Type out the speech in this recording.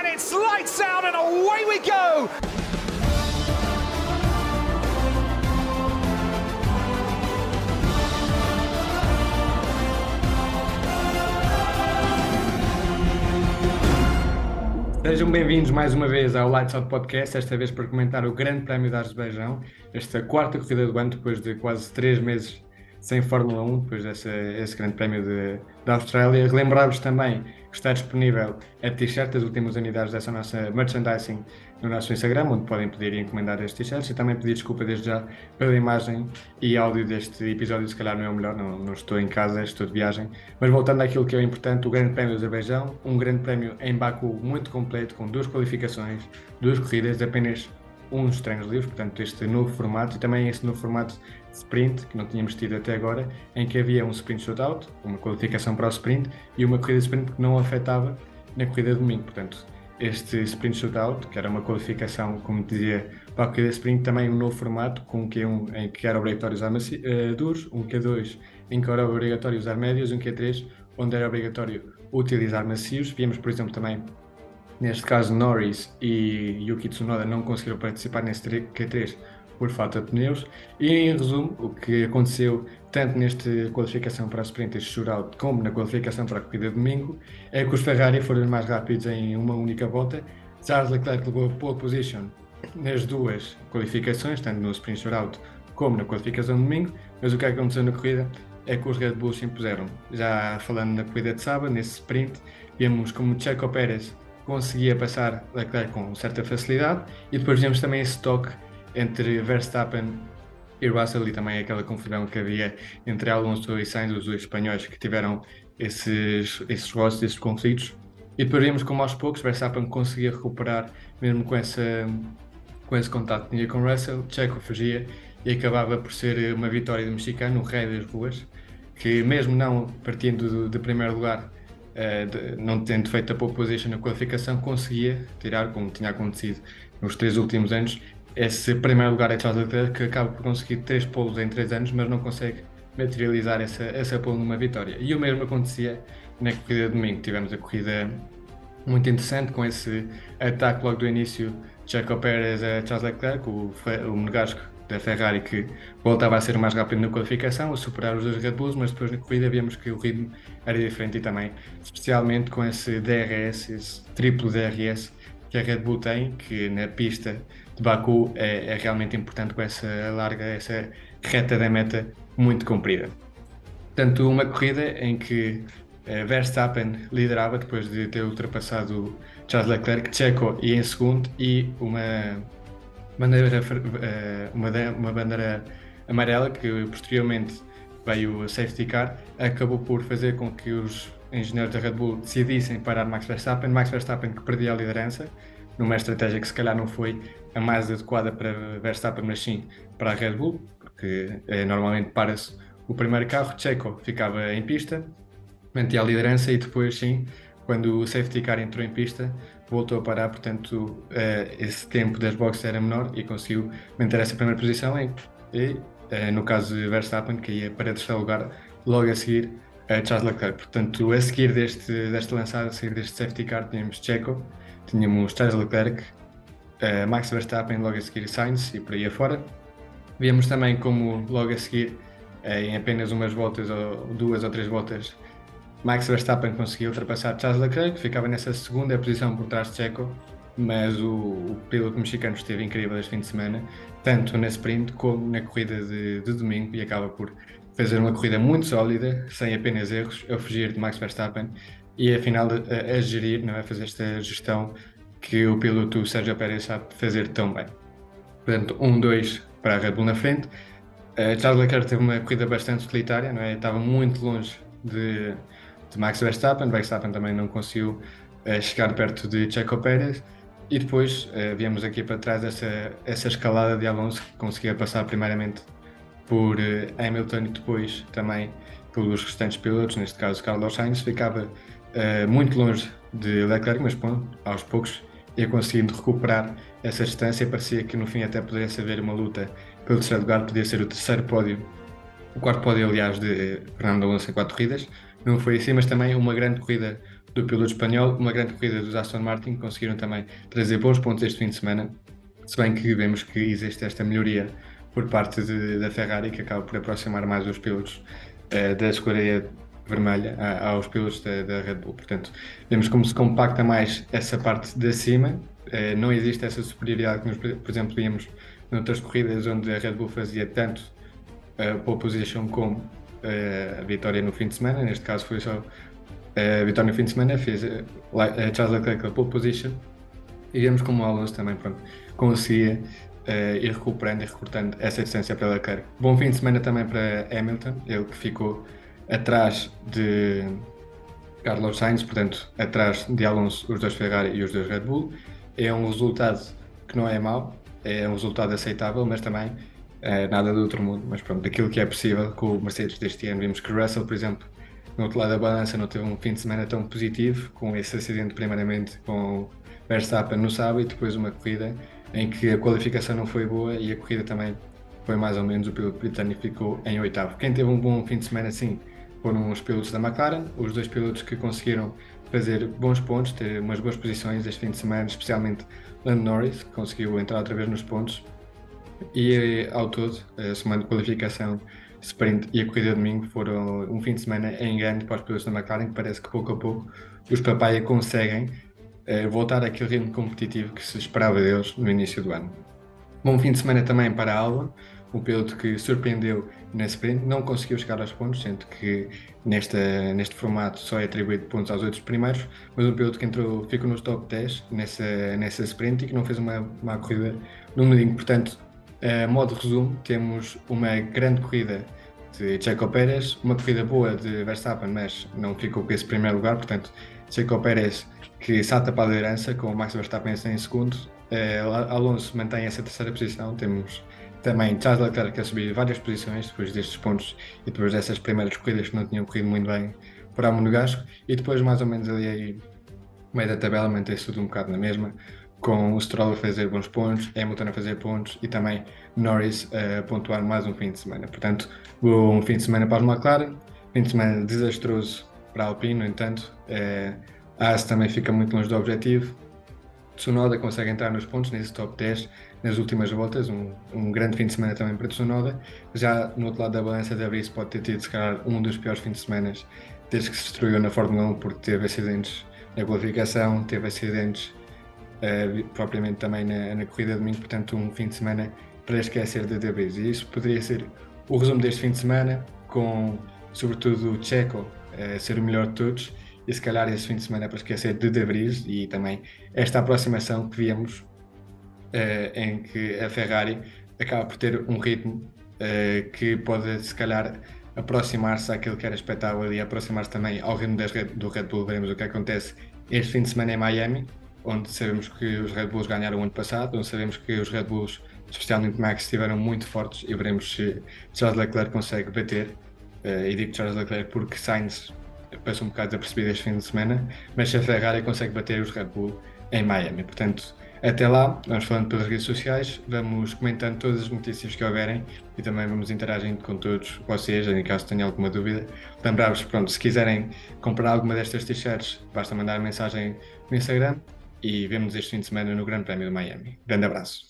and it's lights out and away we go. Sejam bem-vindos mais uma vez ao Lights Out Podcast, esta vez para comentar o Grande Prémio da Azerbaijão, esta quarta corrida do ano, depois de quase três meses sem Fórmula 1, depois desse Grande Prémio de, da Austrália. Relembrar-vos também que está disponível a t-shirt, as últimas unidades dessa nossa merchandising no nosso Instagram, onde podem pedir e encomendar estes t-shirts e também pedir desculpa desde já pela imagem e áudio deste episódio, se calhar não é o melhor, não, não estou em casa, estou de viagem. Mas voltando àquilo que é importante, o Grande Prémio do Azerbaijão, um Grande Prémio em Baku muito completo, com duas qualificações, duas corridas, apenas uns treinos livres, portanto, este novo formato e também este novo formato de sprint que não tínhamos tido até agora, em que havia um sprint shootout, uma qualificação para o sprint e uma corrida de sprint que não afetava na corrida de domingo. Portanto, este sprint shootout, que era uma qualificação, como dizia, para a corrida de sprint, também um novo formato, com um Q1 em que era obrigatório usar uh, duros, um Q2 em que era obrigatório usar médios, um Q3 onde era obrigatório utilizar macios. Víamos, por exemplo, também Neste caso, Norris e Yuki Tsunoda não conseguiram participar nesse Q3 por falta de pneus. E em resumo, o que aconteceu tanto nesta qualificação para a sprint este shootout como na qualificação para a corrida de domingo é que os Ferrari foram mais rápidos em uma única volta. Charles Leclerc levou a pole position nas duas qualificações, tanto no sprint shootout como na qualificação de domingo, mas o que aconteceu na corrida é que os Red Bulls se impuseram. Já falando na corrida de sábado, nesse sprint, vimos como Checo Pérez conseguia passar Leclerc com certa facilidade e depois vimos também esse toque entre Verstappen e Russell e também aquela confusão que havia entre Alonso e Sainz, os dois espanhóis que tiveram esses, esses roços, esses conflitos. E depois vimos como aos poucos Verstappen conseguia recuperar, mesmo com, essa, com esse contato que tinha com Russell, Checo fugia e acabava por ser uma vitória do mexicano, o rei das ruas, que mesmo não partindo do, de primeiro lugar, não tendo feito a pole position na qualificação, conseguia tirar, como tinha acontecido nos três últimos anos, esse primeiro lugar a Charles Leclerc, que acaba por conseguir três polos em três anos, mas não consegue materializar essa, essa pole numa vitória. E o mesmo acontecia na corrida de domingo. Tivemos a corrida muito interessante com esse ataque logo do início, Checo Pérez a Charles Leclerc, o, o monegasco da Ferrari que voltava a ser mais rápido na qualificação, a superar os dois Red Bulls, mas depois na corrida vimos que o ritmo era diferente e também, especialmente com esse DRS, esse triplo DRS que a Red Bull tem, que na pista de Baku é, é realmente importante com essa larga, essa reta da meta muito comprida. Portanto, uma corrida em que uh, Verstappen liderava depois de ter ultrapassado Charles Leclerc, Checo e em segundo e uma bandeira, uh, uma, uma bandeira amarela que posteriormente veio a safety car, acabou por fazer com que os engenheiros da Red Bull decidissem parar Max Verstappen. Max Verstappen que perdia a liderança, numa estratégia que se calhar não foi a mais adequada para Verstappen, mas sim para a Red Bull, porque é, normalmente para-se o primeiro carro, Checo ficava em pista, mantinha a liderança e depois sim, quando o safety car entrou em pista, voltou a parar, portanto uh, esse tempo das boxes era menor e conseguiu manter essa primeira posição e, e uh, no caso de Verstappen, ia para terceiro lugar logo a seguir uh, Charles Leclerc. Portanto, a seguir deste, desta lançada, a seguir deste safety car, tínhamos Checo, tínhamos Charles Leclerc, Max Verstappen, logo a seguir Sainz e por aí afora. Víamos também como logo a seguir, em apenas umas voltas ou duas ou três voltas, Max Verstappen conseguiu ultrapassar Charles Leclerc, que ficava nessa segunda posição por trás de Checo, mas o, o piloto mexicano esteve incrível este fim de semana, tanto na sprint como na corrida de, de domingo, e acaba por fazer uma corrida muito sólida, sem apenas erros, a fugir de Max Verstappen e afinal a, a gerir, não é? fazer esta gestão que o piloto Sérgio Pérez sabe fazer tão bem. Portanto, um, dois para a Red Bull na frente. Uh, Charles Leclerc teve uma corrida bastante solitária, não é? estava muito longe de, de Max Verstappen. Verstappen também não conseguiu uh, chegar perto de Checo Pérez. E depois uh, viemos aqui para trás essa, essa escalada de Alonso que conseguia passar primeiramente por uh, Hamilton e depois também pelos restantes pilotos, neste caso Carlos Sainz, ficava uh, muito longe de Leclerc, mas bom, aos poucos ia conseguindo recuperar essa distância. Parecia que no fim até poderia haver uma luta pelo terceiro lugar, podia ser o terceiro pódio, o quarto pódio, aliás, de Fernando Alonso em quatro corridas não foi assim, mas também uma grande corrida do piloto espanhol, uma grande corrida dos Aston Martin, conseguiram também trazer bons pontos este fim de semana, se bem que vemos que existe esta melhoria por parte de, da Ferrari, que acaba por aproximar mais os pilotos uh, da escuderia vermelha aos pilotos da, da, Red Bull. Portanto, vemos como se compacta mais essa parte de cima, uh, não existe essa superioridade que, por exemplo, víamos noutras corridas onde a Red Bull fazia tanto a pole position como uh, a vitória no fim de semana, neste caso foi só a vitória no fim de semana, fez a Charles Leclerc a pole position e vemos como o Alonso também pronto, conseguia uh, ir recuperando e recortando essa distância para Leclerc. Bom fim de semana também para Hamilton, ele que ficou atrás de Carlos Sainz, portanto, atrás de Alonso, os dois Ferrari e os dois Red Bull. É um resultado que não é mau, é um resultado aceitável, mas também é nada do outro mundo. Mas pronto, daquilo que é possível com o Mercedes deste ano, vimos que Russell, por exemplo, no outro lado da balança, não teve um fim de semana tão positivo, com esse acidente, primeiramente, com Verstappen no sábado e depois uma corrida em que a qualificação não foi boa e a corrida também foi mais ou menos o piloto britânico ficou em oitavo. Quem teve um bom fim de semana sim foram os pilotos da McLaren, os dois pilotos que conseguiram fazer bons pontos, ter umas boas posições este fim de semana, especialmente Lando Norris, que conseguiu entrar outra vez nos pontos. E ao todo, semana de qualificação, sprint e a corrida de domingo foram um fim de semana em grande para os pilotos da McLaren, que parece que pouco a pouco os papaya conseguem eh, voltar àquele ritmo competitivo que se esperava deles no início do ano. Bom fim de semana também para a Albon, um piloto que surpreendeu nesse sprint, não conseguiu chegar aos pontos, sendo que nesta, neste formato só é atribuído pontos aos outros primeiros, mas um piloto que entrou, ficou nos top 10 nessa, nessa sprint e que não fez uma, uma corrida no medinho. Portanto, modo resumo, temos uma grande corrida de Checo Pérez, uma corrida boa de Verstappen, mas não ficou com esse primeiro lugar, portanto, Checo Pérez que salta para a liderança com o Max Verstappen em segundo. Uh, Alonso mantém essa terceira posição. Temos também Charles Leclerc a subir várias posições depois destes pontos e depois dessas primeiras corridas que não tinham corrido muito bem para o Monegasco. E depois, mais ou menos ali aí, meio da tabela, mantém-se tudo um bocado na mesma, com o Stroll a fazer bons pontos, Hamilton a fazer pontos e também Norris a pontuar mais um fim de semana. Portanto, um fim de semana para os McLaren, fim de semana desastroso para a Alpine, no entanto. É, a AS também fica muito longe do objetivo. Tsunoda consegue entrar nos pontos nesse top 10 nas últimas voltas, um, um grande fim de semana também para Tsunoda. Já no outro lado da balança, De Vries pode ter tido, se calhar, um dos piores fins de semana desde que se destruiu na Fórmula 1, porque teve acidentes na qualificação, teve acidentes uh, propriamente também na, na, corrida de domingo, portanto, um fim de semana para esquecer de Vries. E isso poderia ser o resumo deste fim de semana, com sobretudo o Checo uh, ser o melhor de todos e se calhar esse fim de semana para esquecer de De Vries e também esta aproximação que víamos uh, em que a Ferrari acaba por ter um ritmo uh, que pode se calhar aproximar-se àquilo que era espetáculo e aproximar-se também ao ritmo do Red Bull. Veremos o que acontece este fim de semana em Miami, onde sabemos que os Red Bulls ganharam ano passado, onde sabemos que os Red Bulls, especialmente Max, estiveram muito fortes e veremos se Charles Leclerc consegue bater. Uh, e digo Charles Leclerc porque Sainz passou um bocado desapercebido este fim de semana, mas se a Ferrari consegue bater os Red Bull em Miami. Portanto, até lá, vamos falando pelas redes sociais, vamos comentando todas as notícias que houverem e também vamos interagindo com todos vocês, em caso tenham alguma dúvida. Lembrar-vos, pronto, se quiserem comprar alguma destas t-shirts, basta mandar mensagem no Instagram e vemos este fim de semana no Grande Prémio de Miami. Grande abraço.